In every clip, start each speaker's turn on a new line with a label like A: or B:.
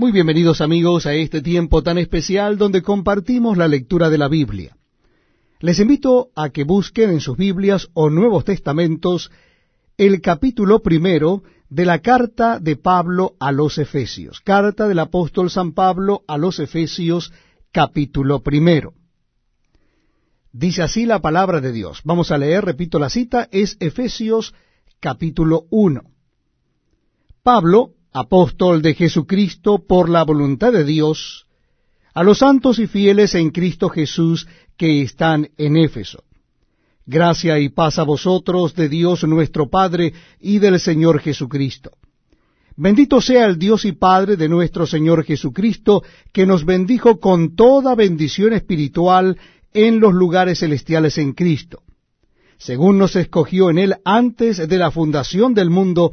A: Muy bienvenidos amigos a este tiempo tan especial donde compartimos la lectura de la Biblia. Les invito a que busquen en sus Biblias o Nuevos Testamentos el capítulo primero de la carta de Pablo a los Efesios. Carta del apóstol San Pablo a los Efesios, capítulo primero. Dice así la palabra de Dios. Vamos a leer, repito la cita, es Efesios capítulo 1. Pablo, apóstol de Jesucristo por la voluntad de Dios, a los santos y fieles en Cristo Jesús que están en Éfeso. Gracia y paz a vosotros de Dios nuestro Padre y del Señor Jesucristo. Bendito sea el Dios y Padre de nuestro Señor Jesucristo, que nos bendijo con toda bendición espiritual en los lugares celestiales en Cristo, según nos escogió en Él antes de la fundación del mundo,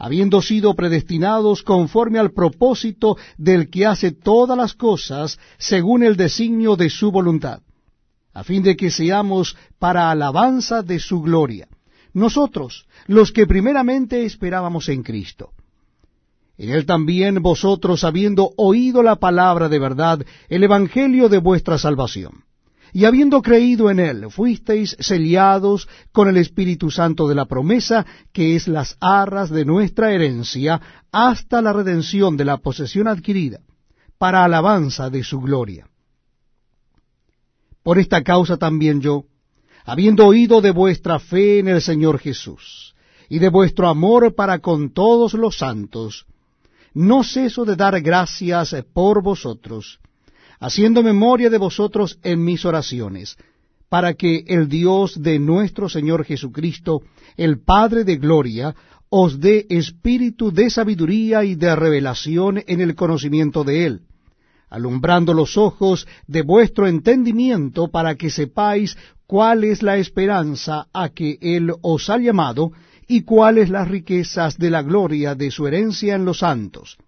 A: habiendo sido predestinados conforme al propósito del que hace todas las cosas según el designio de su voluntad, a fin de que seamos para alabanza de su gloria, nosotros, los que primeramente esperábamos en Cristo. En él también vosotros, habiendo oído la palabra de verdad, el evangelio de vuestra salvación, y habiendo creído en él, fuisteis sellados con el Espíritu Santo de la promesa, que es las arras de nuestra herencia, hasta la redención de la posesión adquirida, para alabanza de su gloria. Por esta causa también yo, habiendo oído de vuestra fe en el Señor Jesús, y de vuestro amor para con todos los santos, no ceso de dar gracias por vosotros, haciendo memoria de vosotros en mis oraciones, para que el Dios de nuestro Señor Jesucristo, el Padre de Gloria, os dé espíritu de sabiduría y de revelación en el conocimiento de Él, alumbrando los ojos de vuestro entendimiento para que sepáis cuál es la esperanza a que Él os ha llamado y cuáles las riquezas de la gloria de su herencia en los santos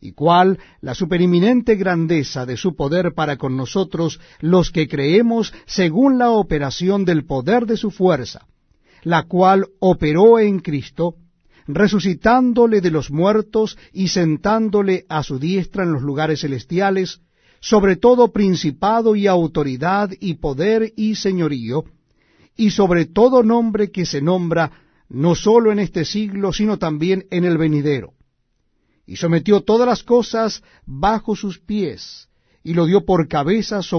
A: y cuál la supereminente grandeza de su poder para con nosotros los que creemos según la operación del poder de su fuerza, la cual operó en Cristo, resucitándole de los muertos y sentándole a su diestra en los lugares celestiales, sobre todo principado y autoridad y poder y señorío, y sobre todo nombre que se nombra no sólo en este siglo, sino también en el venidero y sometió todas las cosas bajo sus pies, y lo dio por cabeza sobre